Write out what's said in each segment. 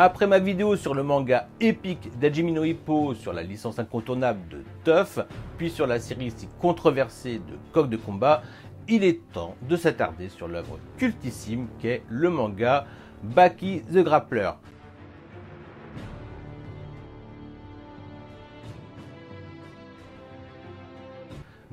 Après ma vidéo sur le manga épique d'Ajimino Hippo sur la licence incontournable de Tuff, puis sur la série si controversée de Coq de combat, il est temps de s'attarder sur l'œuvre cultissime qu'est le manga Baki the Grappler.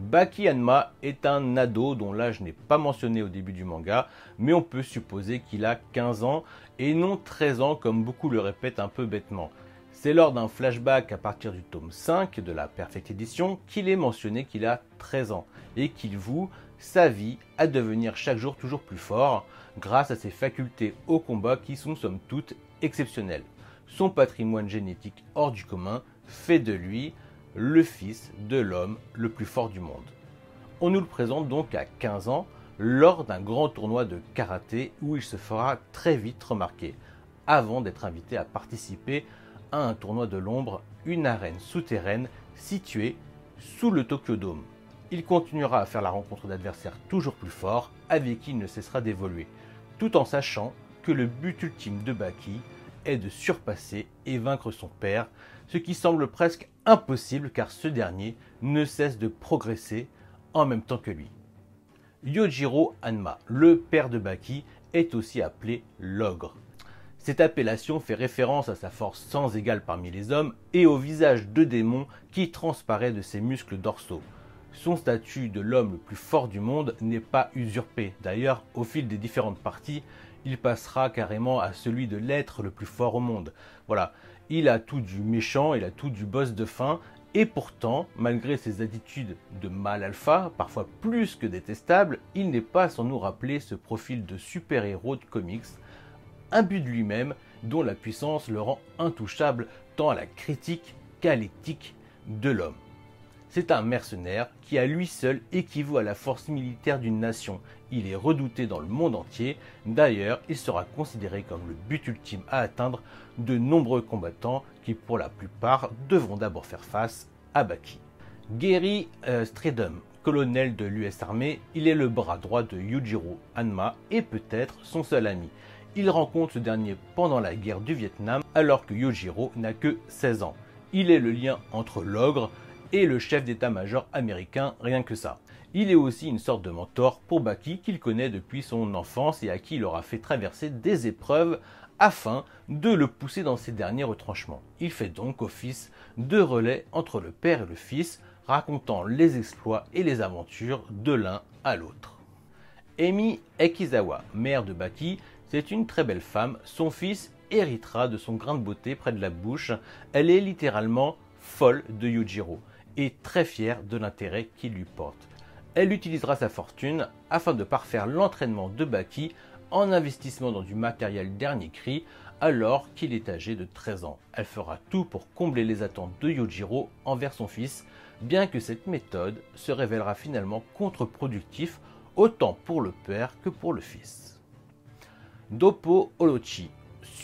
Baki Hanma est un ado dont l'âge n'est pas mentionné au début du manga, mais on peut supposer qu'il a 15 ans et non 13 ans comme beaucoup le répètent un peu bêtement. C'est lors d'un flashback à partir du tome 5 de la Perfect Edition qu'il est mentionné qu'il a 13 ans et qu'il voue sa vie à devenir chaque jour toujours plus fort grâce à ses facultés au combat qui sont somme toute exceptionnelles. Son patrimoine génétique hors du commun fait de lui le fils de l'homme le plus fort du monde. On nous le présente donc à 15 ans lors d'un grand tournoi de karaté où il se fera très vite remarquer, avant d'être invité à participer à un tournoi de l'ombre, une arène souterraine située sous le Tokyo Dome. Il continuera à faire la rencontre d'adversaires toujours plus forts avec qui il ne cessera d'évoluer, tout en sachant que le but ultime de Baki est de surpasser et vaincre son père, ce qui semble presque impossible car ce dernier ne cesse de progresser en même temps que lui. Yojiro Hanma, le père de Baki, est aussi appelé l'ogre. Cette appellation fait référence à sa force sans égale parmi les hommes et au visage de démon qui transparaît de ses muscles dorsaux. Son statut de l'homme le plus fort du monde n'est pas usurpé. D'ailleurs, au fil des différentes parties, il passera carrément à celui de l'être le plus fort au monde. Voilà, il a tout du méchant, il a tout du boss de fin, et pourtant, malgré ses attitudes de mal alpha, parfois plus que détestables, il n'est pas sans nous rappeler ce profil de super-héros de comics, un but de lui-même dont la puissance le rend intouchable tant à la critique qu'à l'éthique de l'homme. C'est un mercenaire qui à lui seul équivaut à la force militaire d'une nation. Il est redouté dans le monde entier. D'ailleurs, il sera considéré comme le but ultime à atteindre de nombreux combattants qui pour la plupart devront d'abord faire face à Baki. Gary euh, colonel de l'US Armée, il est le bras droit de Yujiro Hanma et peut-être son seul ami. Il rencontre ce dernier pendant la guerre du Vietnam alors que Yujiro n'a que 16 ans. Il est le lien entre l'ogre, et le chef d'état-major américain, rien que ça. Il est aussi une sorte de mentor pour Baki qu'il connaît depuis son enfance et à qui il aura fait traverser des épreuves afin de le pousser dans ses derniers retranchements. Il fait donc office de relais entre le père et le fils, racontant les exploits et les aventures de l'un à l'autre. Emi Ekizawa, mère de Baki, c'est une très belle femme. Son fils héritera de son grain de beauté près de la bouche. Elle est littéralement folle de Yujiro très fière de l'intérêt qu'il lui porte. Elle utilisera sa fortune afin de parfaire l'entraînement de Baki en investissement dans du matériel dernier cri alors qu'il est âgé de 13 ans. Elle fera tout pour combler les attentes de Yojiro envers son fils, bien que cette méthode se révélera finalement contre-productif autant pour le père que pour le fils. Dopo Orochi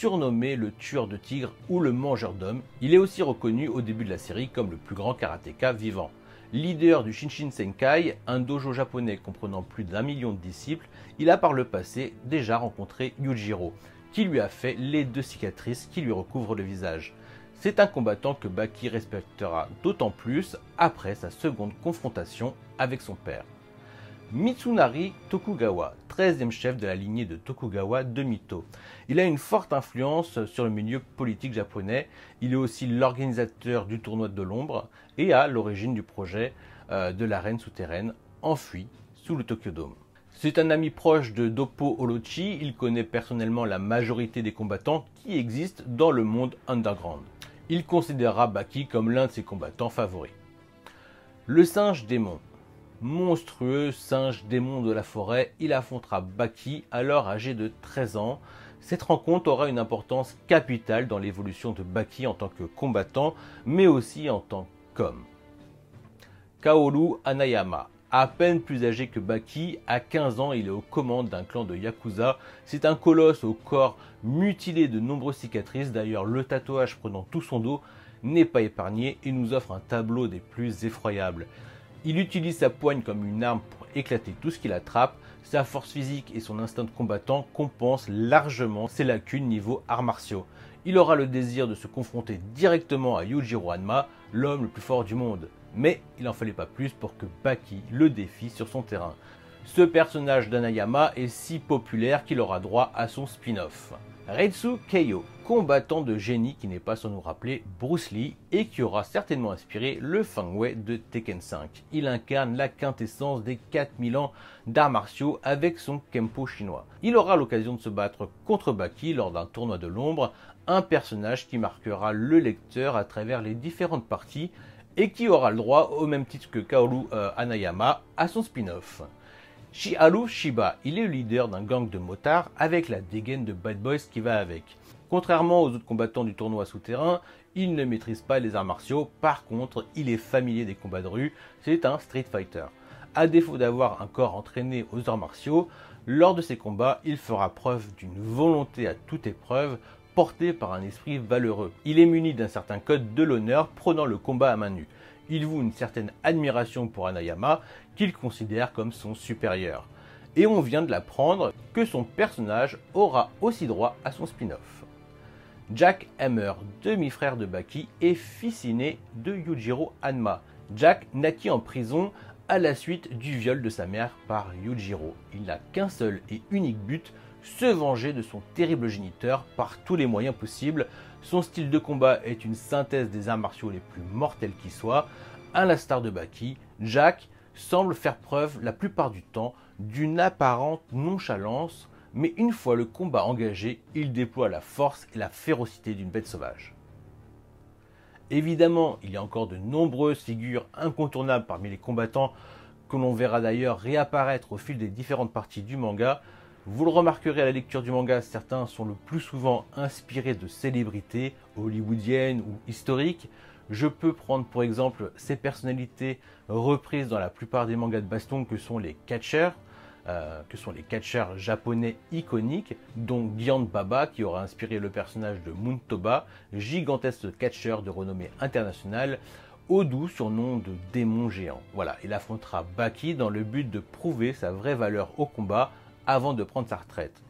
surnommé le tueur de tigres ou le mangeur d'hommes. Il est aussi reconnu au début de la série comme le plus grand karatéka vivant. Leader du Shinshin Senkai, un dojo japonais comprenant plus d'un million de disciples, il a par le passé déjà rencontré Yujiro, qui lui a fait les deux cicatrices qui lui recouvrent le visage. C'est un combattant que Baki respectera d'autant plus après sa seconde confrontation avec son père. Mitsunari Tokugawa, 13e chef de la lignée de Tokugawa de Mito. Il a une forte influence sur le milieu politique japonais. Il est aussi l'organisateur du tournoi de l'ombre et à l'origine du projet euh, de l'arène souterraine enfuie sous le Tokyo Dome. C'est un ami proche de Dopo Orochi, il connaît personnellement la majorité des combattants qui existent dans le monde underground. Il considérera Baki comme l'un de ses combattants favoris. Le singe démon monstrueux singe démon de la forêt, il affrontera Baki, alors âgé de 13 ans. Cette rencontre aura une importance capitale dans l'évolution de Baki en tant que combattant, mais aussi en tant qu'homme. Kaoru Anayama, à peine plus âgé que Baki, à 15 ans, il est aux commandes d'un clan de Yakuza. C'est un colosse au corps mutilé de nombreuses cicatrices, d'ailleurs le tatouage prenant tout son dos n'est pas épargné et nous offre un tableau des plus effroyables. Il utilise sa poigne comme une arme pour éclater tout ce qu'il attrape. Sa force physique et son instinct de combattant compensent largement ses lacunes niveau arts martiaux. il aura le désir de se confronter directement à Yujiro Hanma, l'homme le plus fort du monde. Mais il n'en fallait pas plus pour que Baki le défie sur son terrain. Ce personnage d'Anayama est si populaire qu'il aura droit à son spin-off. Reitsu Keio, combattant de génie qui n'est pas sans nous rappeler Bruce Lee et qui aura certainement inspiré le Fang Wei de Tekken 5. Il incarne la quintessence des 4000 ans d'arts martiaux avec son Kempo chinois. Il aura l'occasion de se battre contre Baki lors d'un tournoi de l'ombre, un personnage qui marquera le lecteur à travers les différentes parties et qui aura le droit, au même titre que Kaoru euh, Anayama, à son spin-off. Shiharu Shiba, il est le leader d'un gang de motards avec la dégaine de Bad Boys qui va avec. Contrairement aux autres combattants du tournoi souterrain, il ne maîtrise pas les arts martiaux, par contre, il est familier des combats de rue, c'est un street fighter. À défaut d'avoir un corps entraîné aux arts martiaux, lors de ses combats, il fera preuve d'une volonté à toute épreuve portée par un esprit valeureux. Il est muni d'un certain code de l'honneur prenant le combat à main nue il voue une certaine admiration pour Anayama qu'il considère comme son supérieur. Et on vient de l'apprendre que son personnage aura aussi droit à son spin-off. Jack Hammer, demi-frère de Baki, est fils inné de Yujiro Hanma. Jack naquit en prison à la suite du viol de sa mère par Yujiro. Il n'a qu'un seul et unique but, se venger de son terrible géniteur par tous les moyens possibles. Son style de combat est une synthèse des arts martiaux les plus mortels qui soient. À l'instar de Baki, Jack semble faire preuve la plupart du temps d'une apparente nonchalance, mais une fois le combat engagé, il déploie la force et la férocité d'une bête sauvage. Évidemment, il y a encore de nombreuses figures incontournables parmi les combattants que l'on verra d'ailleurs réapparaître au fil des différentes parties du manga, vous le remarquerez à la lecture du manga, certains sont le plus souvent inspirés de célébrités hollywoodiennes ou historiques. Je peux prendre pour exemple ces personnalités reprises dans la plupart des mangas de baston que sont les catchers, euh, que sont les catchers japonais iconiques, dont Gyan Baba qui aura inspiré le personnage de Muntoba, gigantesque catcher de renommée internationale, Odu, surnom de démon géant. Voilà, il affrontera Baki dans le but de prouver sa vraie valeur au combat avant de prendre sa retraite.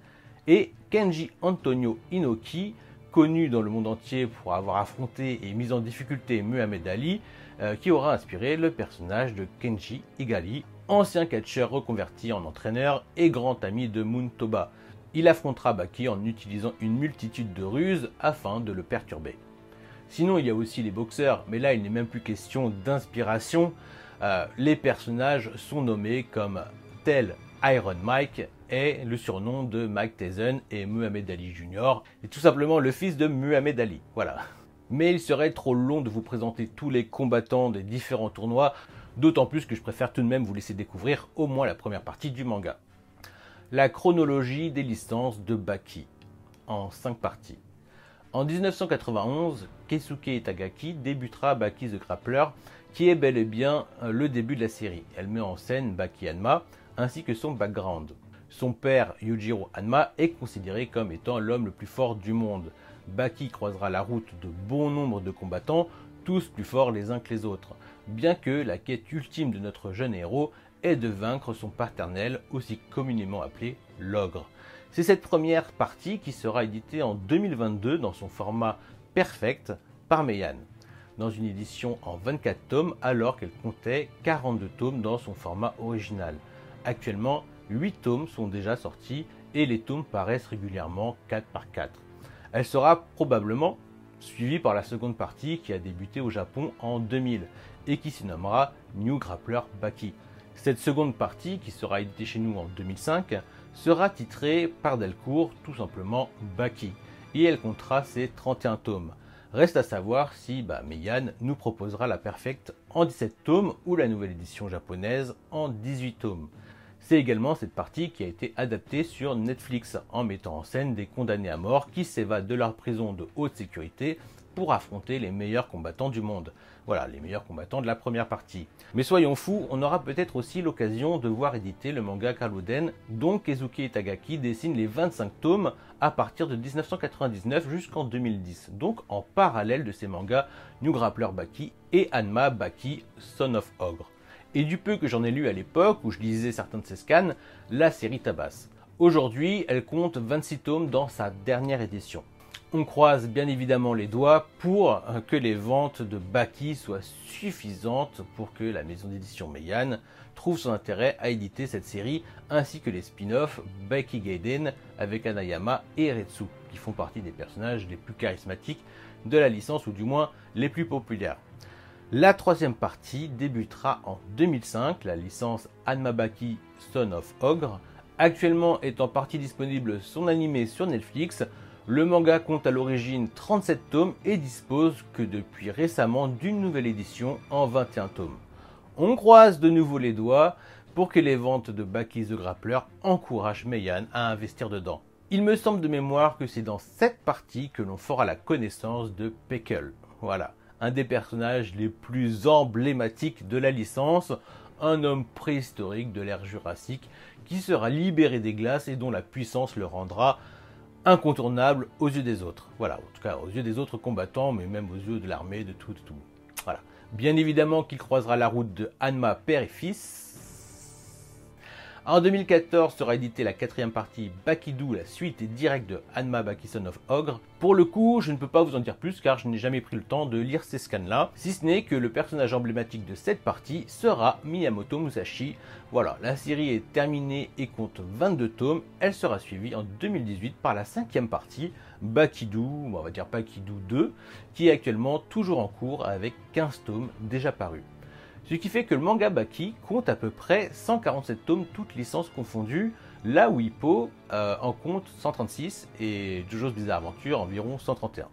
Et Kenji Antonio Inoki, connu dans le monde entier pour avoir affronté et mis en difficulté Muhammad Ali, euh, qui aura inspiré le personnage de Kenji Igali, ancien catcheur reconverti en entraîneur et grand ami de Muntoba. Il affrontera Baki en utilisant une multitude de ruses afin de le perturber. Sinon, il y a aussi les boxeurs, mais là, il n'est même plus question d'inspiration. Euh, les personnages sont nommés comme tel Iron Mike est le surnom de Mike Tyson et Muhammad Ali Jr. est tout simplement le fils de Muhammad Ali. Voilà. Mais il serait trop long de vous présenter tous les combattants des différents tournois, d'autant plus que je préfère tout de même vous laisser découvrir au moins la première partie du manga. La chronologie des licences de Baki, en 5 parties. En 1991, Keisuke Itagaki débutera Baki the Grappler, qui est bel et bien euh, le début de la série. Elle met en scène Baki Hanma, ainsi que son background. Son père, Yujiro Hanma, est considéré comme étant l'homme le plus fort du monde. Baki croisera la route de bon nombre de combattants, tous plus forts les uns que les autres, bien que la quête ultime de notre jeune héros est de vaincre son paternel, aussi communément appelé l'ogre. C'est cette première partie qui sera éditée en 2022 dans son format perfect par Meian, dans une édition en 24 tomes alors qu'elle comptait 42 tomes dans son format original. Actuellement, 8 tomes sont déjà sortis et les tomes paraissent régulièrement 4 par 4. Elle sera probablement suivie par la seconde partie qui a débuté au Japon en 2000 et qui se nommera New Grappler Baki. Cette seconde partie, qui sera éditée chez nous en 2005, sera titrée par Delcourt tout simplement Baki et elle comptera ses 31 tomes. Reste à savoir si bah, Meian nous proposera la Perfect en 17 tomes ou la nouvelle édition japonaise en 18 tomes. C'est également cette partie qui a été adaptée sur Netflix en mettant en scène des condamnés à mort qui s'évadent de leur prison de haute sécurité pour affronter les meilleurs combattants du monde. Voilà, les meilleurs combattants de la première partie. Mais soyons fous, on aura peut-être aussi l'occasion de voir éditer le manga Kaluden, dont Kezuki Itagaki dessine les 25 tomes à partir de 1999 jusqu'en 2010, donc en parallèle de ces mangas New Grappler Baki et Anma Baki Son of Ogre et du peu que j'en ai lu à l'époque où je lisais certains de ses scans, la série tabasse. Aujourd'hui, elle compte 26 tomes dans sa dernière édition. On croise bien évidemment les doigts pour que les ventes de Baki soient suffisantes pour que la maison d'édition Meian trouve son intérêt à éditer cette série ainsi que les spin-offs Baki Gaiden avec Anayama et Retsu qui font partie des personnages les plus charismatiques de la licence ou du moins les plus populaires. La troisième partie débutera en 2005, la licence Anmabaki Son of Ogre. Actuellement est en partie disponible son animé sur Netflix, le manga compte à l'origine 37 tomes et dispose que depuis récemment d'une nouvelle édition en 21 tomes. On croise de nouveau les doigts pour que les ventes de Baki the Grappler encouragent Meian à investir dedans. Il me semble de mémoire que c'est dans cette partie que l'on fera la connaissance de Peckle. Voilà, un des personnages les plus emblématiques de la licence, un homme préhistorique de l'ère jurassique qui sera libéré des glaces et dont la puissance le rendra incontournable aux yeux des autres. Voilà, en tout cas aux yeux des autres combattants, mais même aux yeux de l'armée, de tout, de tout. Voilà. Bien évidemment qu'il croisera la route de Hanma père et fils, en 2014 sera éditée la quatrième partie Bakidou, la suite directe de Hanma Bakison of Ogre. Pour le coup, je ne peux pas vous en dire plus car je n'ai jamais pris le temps de lire ces scans-là, si ce n'est que le personnage emblématique de cette partie sera Miyamoto Musashi. Voilà, la série est terminée et compte 22 tomes. Elle sera suivie en 2018 par la cinquième partie, Bakidou, on va dire Bakidou 2, qui est actuellement toujours en cours avec 15 tomes déjà parus. Ce qui fait que le manga Baki compte à peu près 147 tomes, toutes licences confondues, là où Hippo euh, en compte 136 et JoJo's Bizarre Adventure environ 131.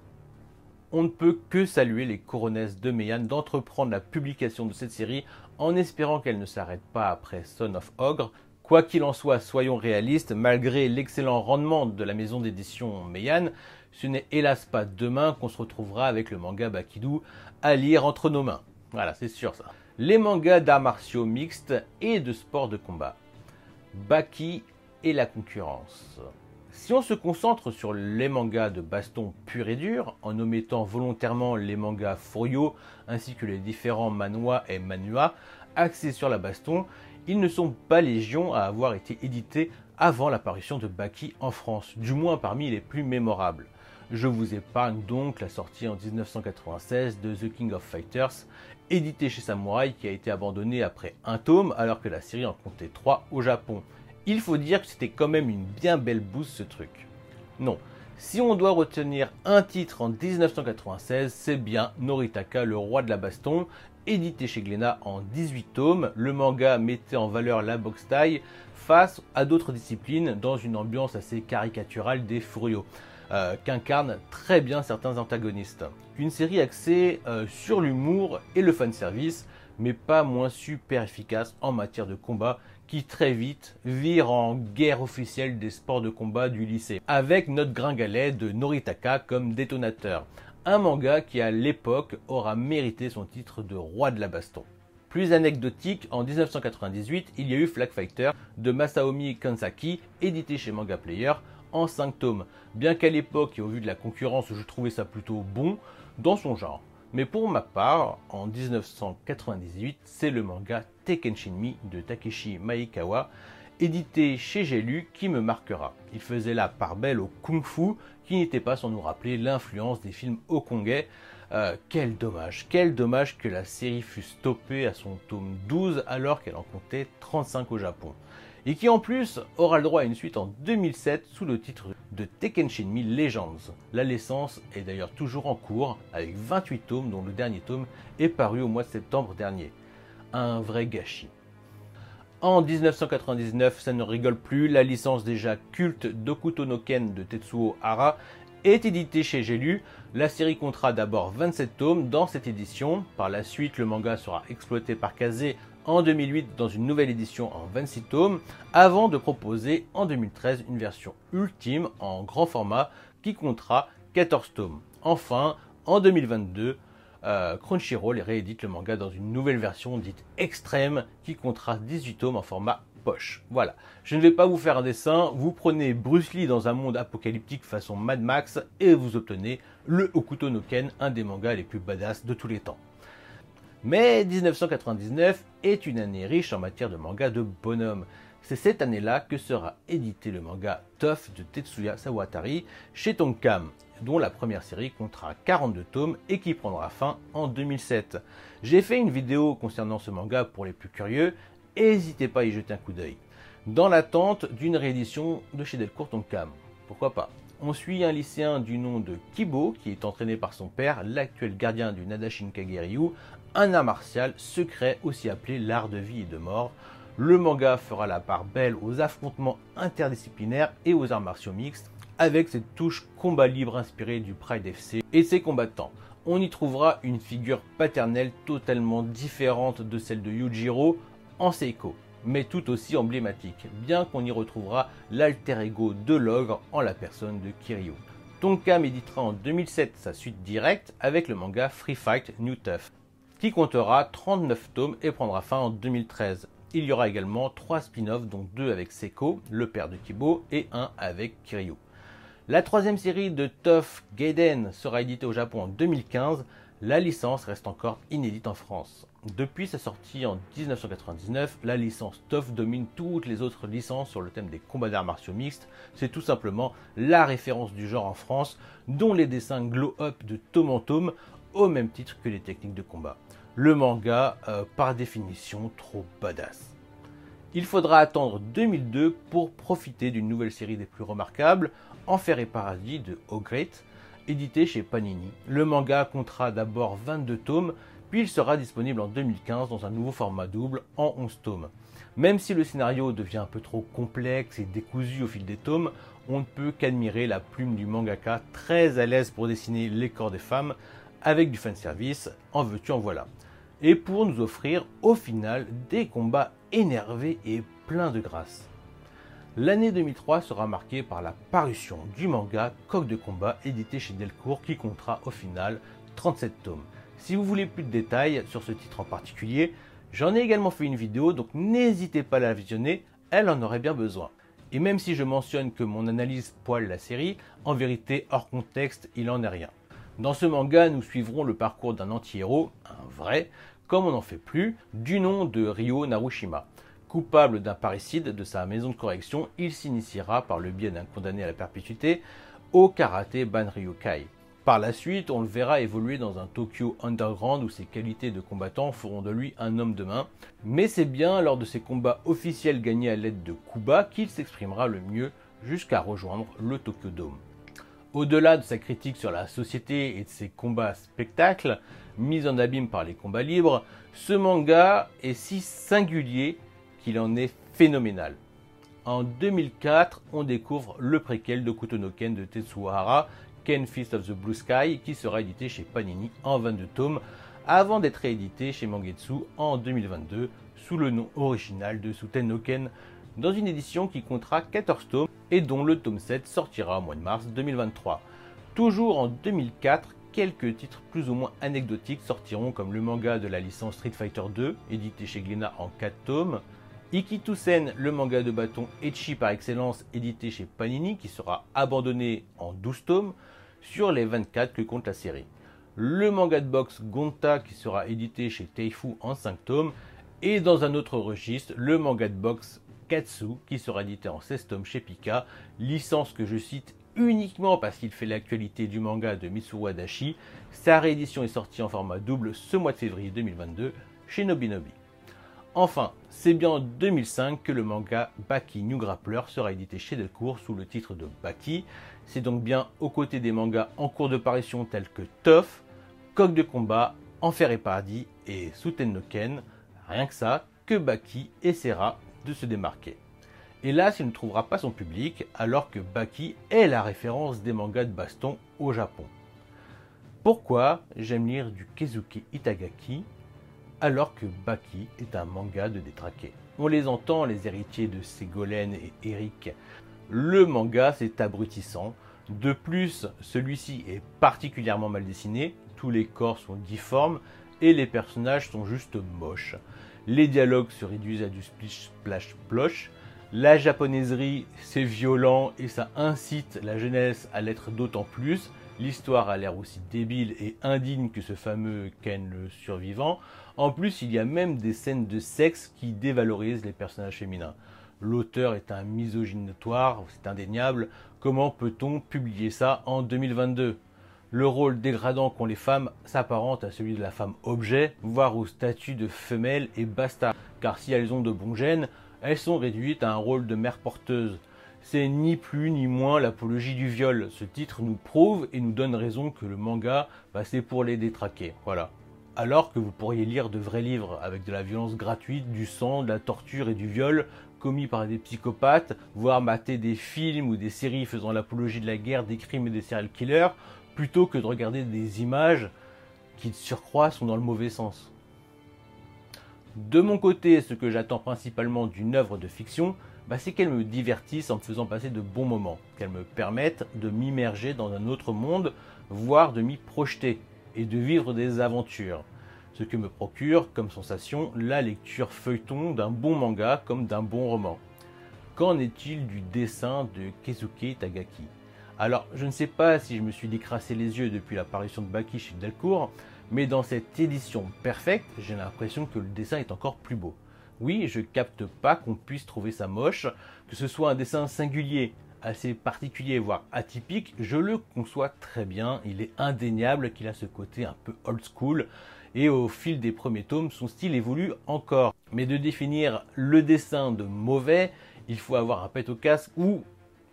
On ne peut que saluer les coronesses de Meian d'entreprendre la publication de cette série en espérant qu'elle ne s'arrête pas après Son of Ogre. Quoi qu'il en soit, soyons réalistes, malgré l'excellent rendement de la maison d'édition Meian, ce n'est hélas pas demain qu'on se retrouvera avec le manga Bakidou à lire entre nos mains. Voilà, c'est sûr ça les mangas d'arts martiaux mixtes et de sport de combat. Baki et la concurrence. Si on se concentre sur les mangas de baston pur et dur, en omettant volontairement les mangas Furio ainsi que les différents manhwa et manhwa axés sur la baston, ils ne sont pas légion à avoir été édités avant l'apparition de Baki en France, du moins parmi les plus mémorables. Je vous épargne donc la sortie en 1996 de The King of Fighters, édité chez Samurai, qui a été abandonné après un tome, alors que la série en comptait trois au Japon. Il faut dire que c'était quand même une bien belle bouse ce truc. Non, si on doit retenir un titre en 1996, c'est bien Noritaka, le roi de la baston, édité chez Glénat en 18 tomes. Le manga mettait en valeur la boxe taille face à d'autres disciplines dans une ambiance assez caricaturale des Furio. Euh, qu'incarnent très bien certains antagonistes. Une série axée euh, sur l'humour et le fanservice, mais pas moins super efficace en matière de combat, qui très vite vire en guerre officielle des sports de combat du lycée, avec notre gringalet de Noritaka comme détonateur. Un manga qui à l'époque aura mérité son titre de roi de la baston. Plus anecdotique, en 1998, il y a eu Flag Fighter de Masaomi Kansaki, édité chez Manga Player, en 5 tomes, bien qu'à l'époque et au vu de la concurrence, je trouvais ça plutôt bon dans son genre. Mais pour ma part, en 1998, c'est le manga Tekken Shinmi de Takeshi Maekawa, édité chez J'ai qui me marquera. Il faisait la part belle au kung-fu, qui n'était pas sans nous rappeler l'influence des films hongkongais. Euh, quel dommage, quel dommage que la série fût stoppée à son tome 12 alors qu'elle en comptait 35 au Japon et qui en plus aura le droit à une suite en 2007 sous le titre de Tekken Shinmi Legends. La licence est d'ailleurs toujours en cours avec 28 tomes dont le dernier tome est paru au mois de septembre dernier. Un vrai gâchis. En 1999, ça ne rigole plus, la licence déjà culte d'Okuto no Ken de Tetsuo Hara est éditée chez J'ai La série comptera d'abord 27 tomes dans cette édition. Par la suite, le manga sera exploité par Kaze en 2008 dans une nouvelle édition en 26 tomes, avant de proposer en 2013 une version ultime en grand format qui comptera 14 tomes. Enfin, en 2022, euh, Crunchyroll réédite le manga dans une nouvelle version dite extrême qui comptera 18 tomes en format poche. Voilà, je ne vais pas vous faire un dessin, vous prenez Bruce Lee dans un monde apocalyptique façon Mad Max et vous obtenez le Okuto no Ken, un des mangas les plus badass de tous les temps. Mais 1999 est une année riche en matière de manga de bonhomme. C'est cette année-là que sera édité le manga Tough de Tetsuya Sawatari chez Tonkam. dont la première série comptera 42 tomes et qui prendra fin en 2007. J'ai fait une vidéo concernant ce manga pour les plus curieux, n'hésitez pas à y jeter un coup d'œil. Dans l'attente d'une réédition de chez Delcourt Tonkam, pourquoi pas? On suit un lycéen du nom de Kibo qui est entraîné par son père, l'actuel gardien du Nadashin Kageryu, un art martial secret aussi appelé l'art de vie et de mort. Le manga fera la part belle aux affrontements interdisciplinaires et aux arts martiaux mixtes, avec cette touche combat libre inspirée du Pride FC et ses combattants. On y trouvera une figure paternelle totalement différente de celle de Yujiro en Seiko mais tout aussi emblématique, bien qu'on y retrouvera l'alter ego de l'ogre en la personne de Kiryu. Tonkam éditera en 2007 sa suite directe avec le manga Free Fight New Tough, qui comptera 39 tomes et prendra fin en 2013. Il y aura également 3 spin-offs, dont 2 avec Seko, le père de Kibo, et 1 avec Kiryu. La troisième série de Tough Gaiden sera éditée au Japon en 2015, la licence reste encore inédite en France. Depuis sa sortie en 1999, la licence TOF domine toutes les autres licences sur le thème des combats d'arts martiaux mixtes. C'est tout simplement la référence du genre en France, dont les dessins glow-up de tome en tome, au même titre que les techniques de combat. Le manga, euh, par définition, trop badass. Il faudra attendre 2002 pour profiter d'une nouvelle série des plus remarquables, Enfer et Paradis de O'Great, édité chez Panini. Le manga comptera d'abord 22 tomes, puis il sera disponible en 2015 dans un nouveau format double en 11 tomes. Même si le scénario devient un peu trop complexe et décousu au fil des tomes, on ne peut qu'admirer la plume du mangaka très à l'aise pour dessiner les corps des femmes avec du fanservice, en veux-tu en voilà. Et pour nous offrir au final des combats énervés et pleins de grâce. L'année 2003 sera marquée par la parution du manga Coq de combat édité chez Delcourt qui comptera au final 37 tomes. Si vous voulez plus de détails sur ce titre en particulier, j'en ai également fait une vidéo, donc n'hésitez pas à la visionner, elle en aurait bien besoin. Et même si je mentionne que mon analyse poile la série, en vérité, hors contexte, il en est rien. Dans ce manga, nous suivrons le parcours d'un anti-héros, un vrai, comme on n'en fait plus, du nom de Ryo Narushima. Coupable d'un parricide de sa maison de correction, il s'initiera par le biais d'un condamné à la perpétuité au karaté Banryokai. Par la suite, on le verra évoluer dans un Tokyo underground où ses qualités de combattant feront de lui un homme de main. Mais c'est bien lors de ses combats officiels gagnés à l'aide de Kuba qu'il s'exprimera le mieux jusqu'à rejoindre le Tokyo Dome. Au-delà de sa critique sur la société et de ses combats spectacles, mis en abîme par les combats libres, ce manga est si singulier qu'il en est phénoménal. En 2004, on découvre le préquel de Kutonoken de Tetsuhara Ken Fist of the Blue Sky qui sera édité chez Panini en 22 tomes avant d'être réédité chez Mangetsu en 2022 sous le nom original de Suten no Ken dans une édition qui comptera 14 tomes et dont le tome 7 sortira au mois de mars 2023. Toujours en 2004, quelques titres plus ou moins anecdotiques sortiront comme le manga de la licence Street Fighter 2 édité chez Glénat en 4 tomes, Ikitusen, le manga de bâton Echi par excellence édité chez Panini qui sera abandonné en 12 tomes, sur les 24 que compte la série. Le manga de boxe Gonta qui sera édité chez Teifu en 5 tomes et dans un autre registre, le manga de boxe Katsu qui sera édité en 16 tomes chez Pika, licence que je cite uniquement parce qu'il fait l'actualité du manga de Mitsuru Adachi. Sa réédition est sortie en format double ce mois de février 2022 chez Nobinobi. Enfin, c'est bien en 2005 que le manga Baki New Grappler sera édité chez Delcourt sous le titre de Baki. C'est donc bien aux côtés des mangas en cours de parution tels que Tough, Coq de combat, Enfer et Paradis et Suten no Ken, rien que ça, que Baki essaiera de se démarquer. Hélas, il ne trouvera pas son public alors que Baki est la référence des mangas de baston au Japon. Pourquoi j'aime lire du Kezuke Itagaki alors que Baki est un manga de détraqués. On les entend, les héritiers de Ségolène et Eric. Le manga, c'est abrutissant. De plus, celui-ci est particulièrement mal dessiné, tous les corps sont difformes et les personnages sont juste moches. Les dialogues se réduisent à du splish splash ploche. La japonaiserie, c'est violent et ça incite la jeunesse à l'être d'autant plus. L'histoire a l'air aussi débile et indigne que ce fameux Ken le survivant. En plus, il y a même des scènes de sexe qui dévalorisent les personnages féminins. L'auteur est un misogyne notoire, c'est indéniable. Comment peut-on publier ça en 2022 Le rôle dégradant qu'ont les femmes s'apparente à celui de la femme objet, voire au statut de femelle et basta. Car si elles ont de bons gènes, elles sont réduites à un rôle de mère porteuse. C'est ni plus ni moins l'apologie du viol. Ce titre nous prouve et nous donne raison que le manga, bah, c'est pour les détraquer. Voilà. Alors que vous pourriez lire de vrais livres avec de la violence gratuite, du sang, de la torture et du viol commis par des psychopathes, voire mater des films ou des séries faisant l'apologie de la guerre, des crimes et des serial killers, plutôt que de regarder des images qui de surcroît sont dans le mauvais sens. De mon côté, ce que j'attends principalement d'une œuvre de fiction, bah, c'est qu'elle me divertisse en me faisant passer de bons moments, qu'elle me permette de m'immerger dans un autre monde, voire de m'y projeter et de vivre des aventures. Ce que me procure comme sensation la lecture feuilleton d'un bon manga comme d'un bon roman. Qu'en est-il du dessin de Keisuke Tagaki? Alors, je ne sais pas si je me suis décrassé les yeux depuis l'apparition de Baki chez Delcourt, mais dans cette édition perfecte, j'ai l'impression que le dessin est encore plus beau. Oui, je capte pas qu'on puisse trouver ça moche, que ce soit un dessin singulier, assez particulier, voire atypique, je le conçois très bien. Il est indéniable qu'il a ce côté un peu old school, et au fil des premiers tomes, son style évolue encore. Mais de définir le dessin de mauvais, il faut avoir un pet au casque ou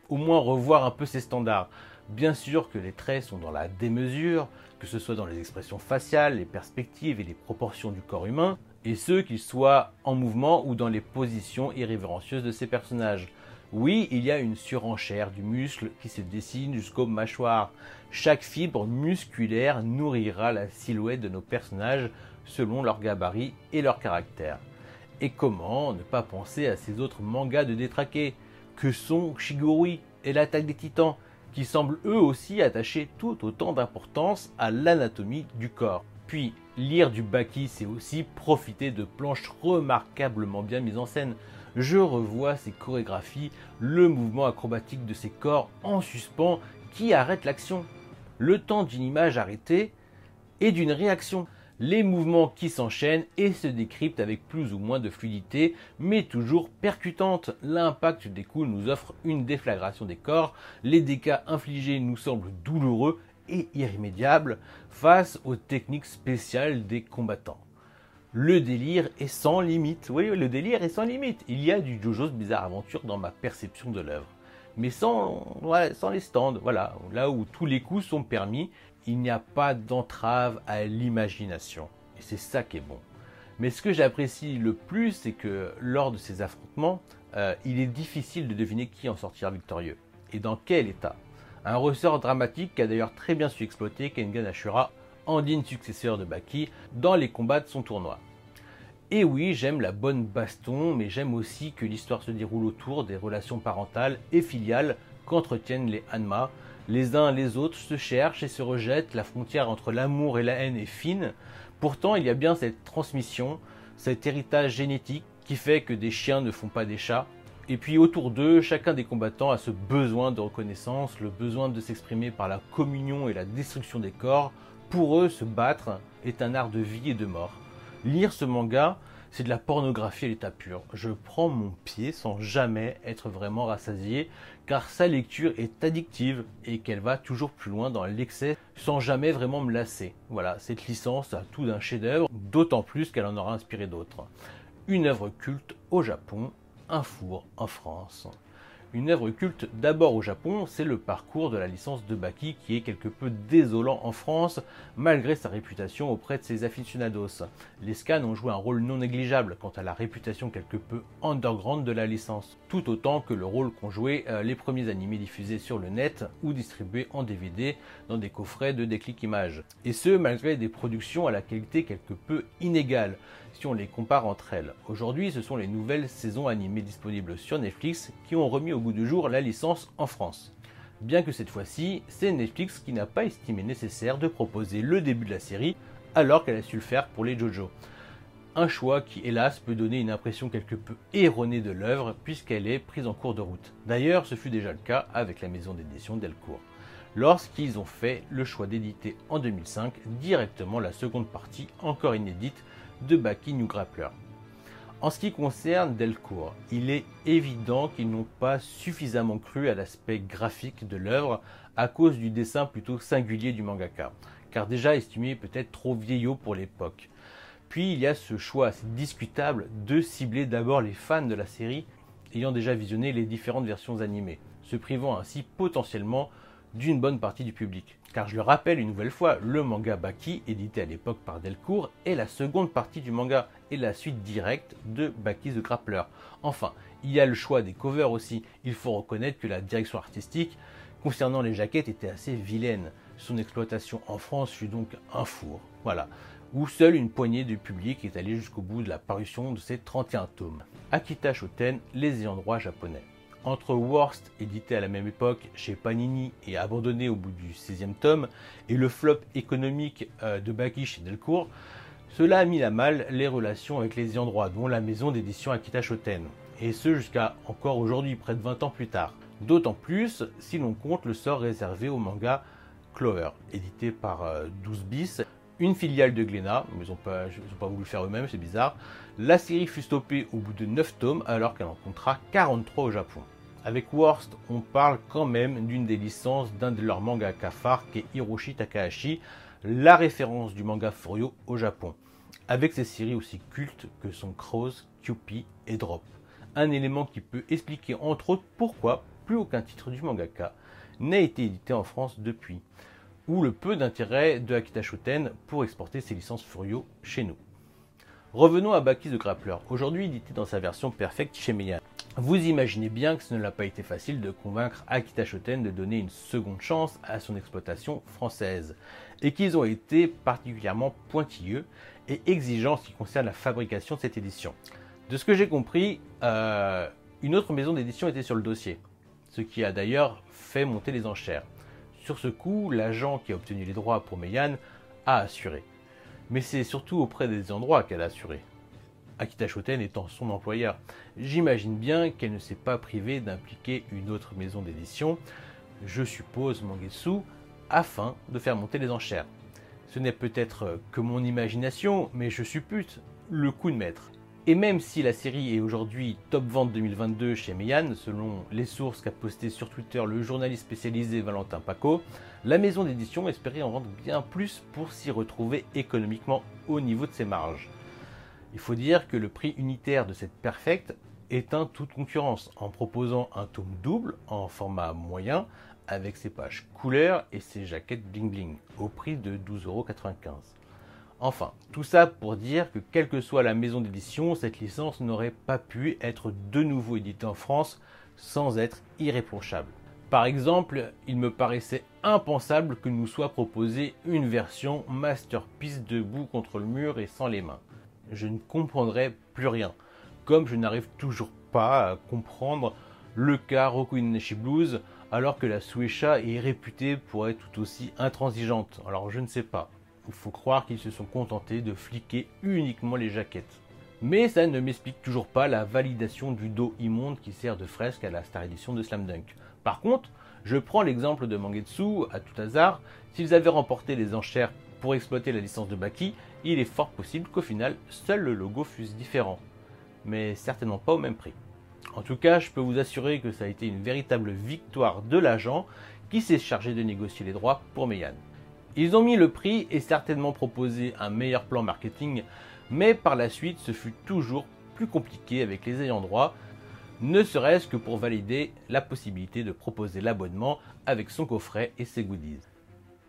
au moins revoir un peu ses standards. Bien sûr que les traits sont dans la démesure, que ce soit dans les expressions faciales, les perspectives et les proportions du corps humain, et ce qu'ils soient en mouvement ou dans les positions irrévérencieuses de ces personnages. Oui, il y a une surenchère du muscle qui se dessine jusqu'aux mâchoires. Chaque fibre musculaire nourrira la silhouette de nos personnages selon leur gabarit et leur caractère. Et comment ne pas penser à ces autres mangas de détraqués? Que sont Shigurui et l'attaque des titans, qui semblent eux aussi attacher tout autant d'importance à l'anatomie du corps. Puis, lire du Baki, c'est aussi profiter de planches remarquablement bien mises en scène. Je revois ces chorégraphies, le mouvement acrobatique de ces corps en suspens qui arrête l'action. Le temps d'une image arrêtée et d'une réaction les mouvements qui s'enchaînent et se décryptent avec plus ou moins de fluidité, mais toujours percutante. L'impact des coups nous offre une déflagration des corps, les dégâts infligés nous semblent douloureux et irrémédiables face aux techniques spéciales des combattants. Le délire est sans limite. Oui, le délire est sans limite. Il y a du JoJo's Bizarre Aventure dans ma perception de l'œuvre. Mais sans les stands, voilà, là où tous les coups sont permis il n'y a pas d'entrave à l'imagination. Et c'est ça qui est bon. Mais ce que j'apprécie le plus, c'est que lors de ces affrontements, euh, il est difficile de deviner qui en sortira victorieux et dans quel état. Un ressort dramatique qu'a d'ailleurs très bien su exploiter Kengan Ashura, en digne successeur de Baki, dans les combats de son tournoi. Et oui, j'aime la bonne baston, mais j'aime aussi que l'histoire se déroule autour des relations parentales et filiales qu'entretiennent les Hanma, les uns les autres se cherchent et se rejettent, la frontière entre l'amour et la haine est fine. Pourtant, il y a bien cette transmission, cet héritage génétique qui fait que des chiens ne font pas des chats. Et puis autour d'eux, chacun des combattants a ce besoin de reconnaissance, le besoin de s'exprimer par la communion et la destruction des corps. Pour eux, se battre est un art de vie et de mort. Lire ce manga, c'est de la pornographie à l'état pur. Je prends mon pied sans jamais être vraiment rassasié, car sa lecture est addictive et qu'elle va toujours plus loin dans l'excès sans jamais vraiment me lasser. Voilà, cette licence a tout d'un chef-d'œuvre, d'autant plus qu'elle en aura inspiré d'autres. Une œuvre culte au Japon, un four en France. Une œuvre culte d'abord au Japon, c'est le parcours de la licence de Baki qui est quelque peu désolant en France malgré sa réputation auprès de ses aficionados. Les scans ont joué un rôle non négligeable quant à la réputation quelque peu underground de la licence, tout autant que le rôle qu'ont joué euh, les premiers animés diffusés sur le net ou distribués en DVD dans des coffrets de déclic images. Et ce malgré des productions à la qualité quelque peu inégale si on les compare entre elles. Aujourd'hui, ce sont les nouvelles saisons animées disponibles sur Netflix qui ont remis au bout du jour la licence en France. Bien que cette fois-ci, c'est Netflix qui n'a pas estimé nécessaire de proposer le début de la série alors qu'elle a su le faire pour les JoJo. Un choix qui, hélas, peut donner une impression quelque peu erronée de l'œuvre puisqu'elle est prise en cours de route. D'ailleurs, ce fut déjà le cas avec la maison d'édition Delcourt, lorsqu'ils ont fait le choix d'éditer en 2005 directement la seconde partie, encore inédite, de Baki New Grappler. En ce qui concerne Delcourt, il est évident qu'ils n'ont pas suffisamment cru à l'aspect graphique de l'œuvre à cause du dessin plutôt singulier du mangaka, car déjà estimé peut-être trop vieillot pour l'époque. Puis il y a ce choix assez discutable de cibler d'abord les fans de la série ayant déjà visionné les différentes versions animées, se privant ainsi potentiellement d'une bonne partie du public. Car je le rappelle une nouvelle fois, le manga Baki, édité à l'époque par Delcourt, est la seconde partie du manga et la suite directe de Baki the Grappler. Enfin, il y a le choix des covers aussi. Il faut reconnaître que la direction artistique concernant les jaquettes était assez vilaine. Son exploitation en France fut donc un four. Voilà où seule une poignée du public est allée jusqu'au bout de la parution de ces 31 tomes. Akita Shoten, les ayants droit japonais. Entre Worst, édité à la même époque chez Panini et abandonné au bout du 16e tome, et le flop économique euh, de Baki chez Delcourt, cela a mis à mal les relations avec les ayants droit, dont la maison d'édition Akita Shoten, et ce jusqu'à encore aujourd'hui, près de 20 ans plus tard. D'autant plus si l'on compte le sort réservé au manga Clover, édité par 12 euh, bis, une filiale de Glénat, mais ils n'ont pas, pas, voulu le faire eux-mêmes, c'est bizarre. La série fut stoppée au bout de 9 tomes alors qu'elle en comptera 43 au Japon. Avec Worst, on parle quand même d'une des licences d'un de leurs mangas cafards qui est Hiroshi Takahashi, la référence du manga Furio au Japon, avec ses séries aussi cultes que sont Crows, Cupid et Drop. Un élément qui peut expliquer entre autres pourquoi plus aucun titre du mangaka n'a été édité en France depuis ou le peu d'intérêt de Akita Shoten pour exporter ses licences Furio chez nous. Revenons à Baki the Grappler, aujourd'hui édité dans sa version perfecte chez Meian. Vous imaginez bien que ce ne l'a pas été facile de convaincre Akita Shoten de donner une seconde chance à son exploitation française, et qu'ils ont été particulièrement pointilleux et exigeants en ce qui concerne la fabrication de cette édition. De ce que j'ai compris, euh, une autre maison d'édition était sur le dossier, ce qui a d'ailleurs fait monter les enchères. Sur ce coup, l'agent qui a obtenu les droits pour Meian a assuré. Mais c'est surtout auprès des endroits qu'elle a assuré. Akita Shoten étant son employeur, j'imagine bien qu'elle ne s'est pas privée d'impliquer une autre maison d'édition, je suppose Mangetsu, afin de faire monter les enchères. Ce n'est peut-être que mon imagination, mais je suppute le coup de maître. Et même si la série est aujourd'hui top vente 2022 chez Meian, selon les sources qu'a posté sur Twitter le journaliste spécialisé Valentin Paco, la maison d'édition espérait en vendre bien plus pour s'y retrouver économiquement au niveau de ses marges. Il faut dire que le prix unitaire de cette Perfect éteint toute concurrence en proposant un tome double en format moyen avec ses pages couleurs et ses jaquettes bling bling au prix de 12,95€. Enfin, tout ça pour dire que quelle que soit la maison d'édition, cette licence n'aurait pas pu être de nouveau éditée en France sans être irréprochable. Par exemple, il me paraissait impensable que nous soit proposée une version masterpiece debout contre le mur et sans les mains. Je ne comprendrais plus rien, comme je n'arrive toujours pas à comprendre le cas Roku Blues alors que la Suecha est réputée pour être tout aussi intransigeante. Alors je ne sais pas. Il faut croire qu'ils se sont contentés de fliquer uniquement les jaquettes. Mais ça ne m'explique toujours pas la validation du dos immonde qui sert de fresque à la Star Edition de Slam Dunk. Par contre, je prends l'exemple de Mangetsu, à tout hasard, s'ils avaient remporté les enchères pour exploiter la licence de Baki, il est fort possible qu'au final, seul le logo fût différent. Mais certainement pas au même prix. En tout cas, je peux vous assurer que ça a été une véritable victoire de l'agent qui s'est chargé de négocier les droits pour Meian. Ils ont mis le prix et certainement proposé un meilleur plan marketing, mais par la suite ce fut toujours plus compliqué avec les ayants droit, ne serait-ce que pour valider la possibilité de proposer l'abonnement avec son coffret et ses goodies.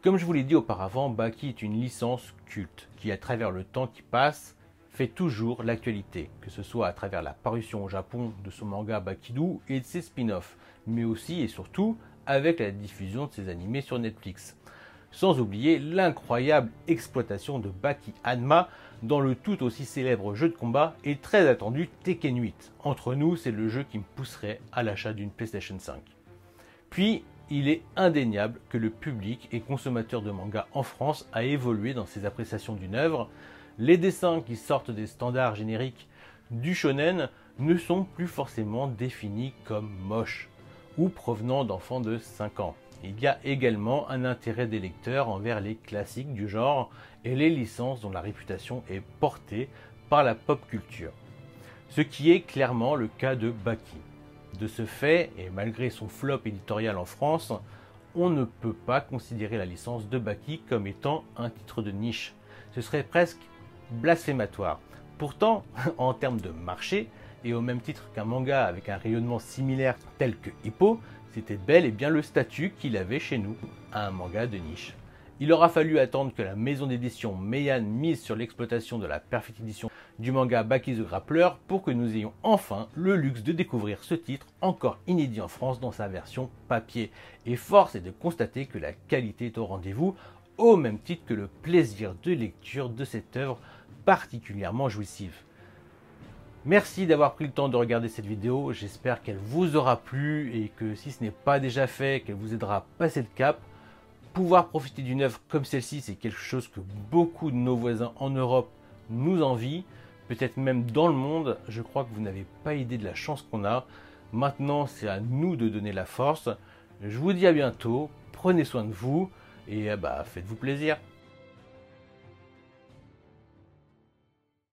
Comme je vous l'ai dit auparavant, Baki est une licence culte qui, à travers le temps qui passe, fait toujours l'actualité, que ce soit à travers la parution au Japon de son manga Bakidu et de ses spin-offs, mais aussi et surtout avec la diffusion de ses animés sur Netflix sans oublier l'incroyable exploitation de Baki Hanma dans le tout aussi célèbre jeu de combat et très attendu Tekken 8. Entre nous, c'est le jeu qui me pousserait à l'achat d'une PlayStation 5. Puis, il est indéniable que le public et consommateur de manga en France a évolué dans ses appréciations d'une œuvre. Les dessins qui sortent des standards génériques du shonen ne sont plus forcément définis comme moches ou provenant d'enfants de 5 ans. Il y a également un intérêt des lecteurs envers les classiques du genre et les licences dont la réputation est portée par la pop culture. ce qui est clairement le cas de Baki. De ce fait, et malgré son flop éditorial en France, on ne peut pas considérer la licence de Baki comme étant un titre de niche. Ce serait presque blasphématoire. Pourtant, en termes de marché, et au même titre qu'un manga avec un rayonnement similaire tel que Hippo, c'était bel et bien le statut qu'il avait chez nous, un manga de niche. Il aura fallu attendre que la maison d'édition Meian mise sur l'exploitation de la Perfect Edition du manga Baki the Grappler pour que nous ayons enfin le luxe de découvrir ce titre encore inédit en France dans sa version papier. Et force est de constater que la qualité est au rendez-vous au même titre que le plaisir de lecture de cette œuvre particulièrement jouissive. Merci d'avoir pris le temps de regarder cette vidéo, j'espère qu'elle vous aura plu et que si ce n'est pas déjà fait, qu'elle vous aidera à passer le cap. Pouvoir profiter d'une œuvre comme celle-ci, c'est quelque chose que beaucoup de nos voisins en Europe nous envient, peut-être même dans le monde. Je crois que vous n'avez pas idée de la chance qu'on a. Maintenant, c'est à nous de donner la force. Je vous dis à bientôt, prenez soin de vous et bah, faites-vous plaisir.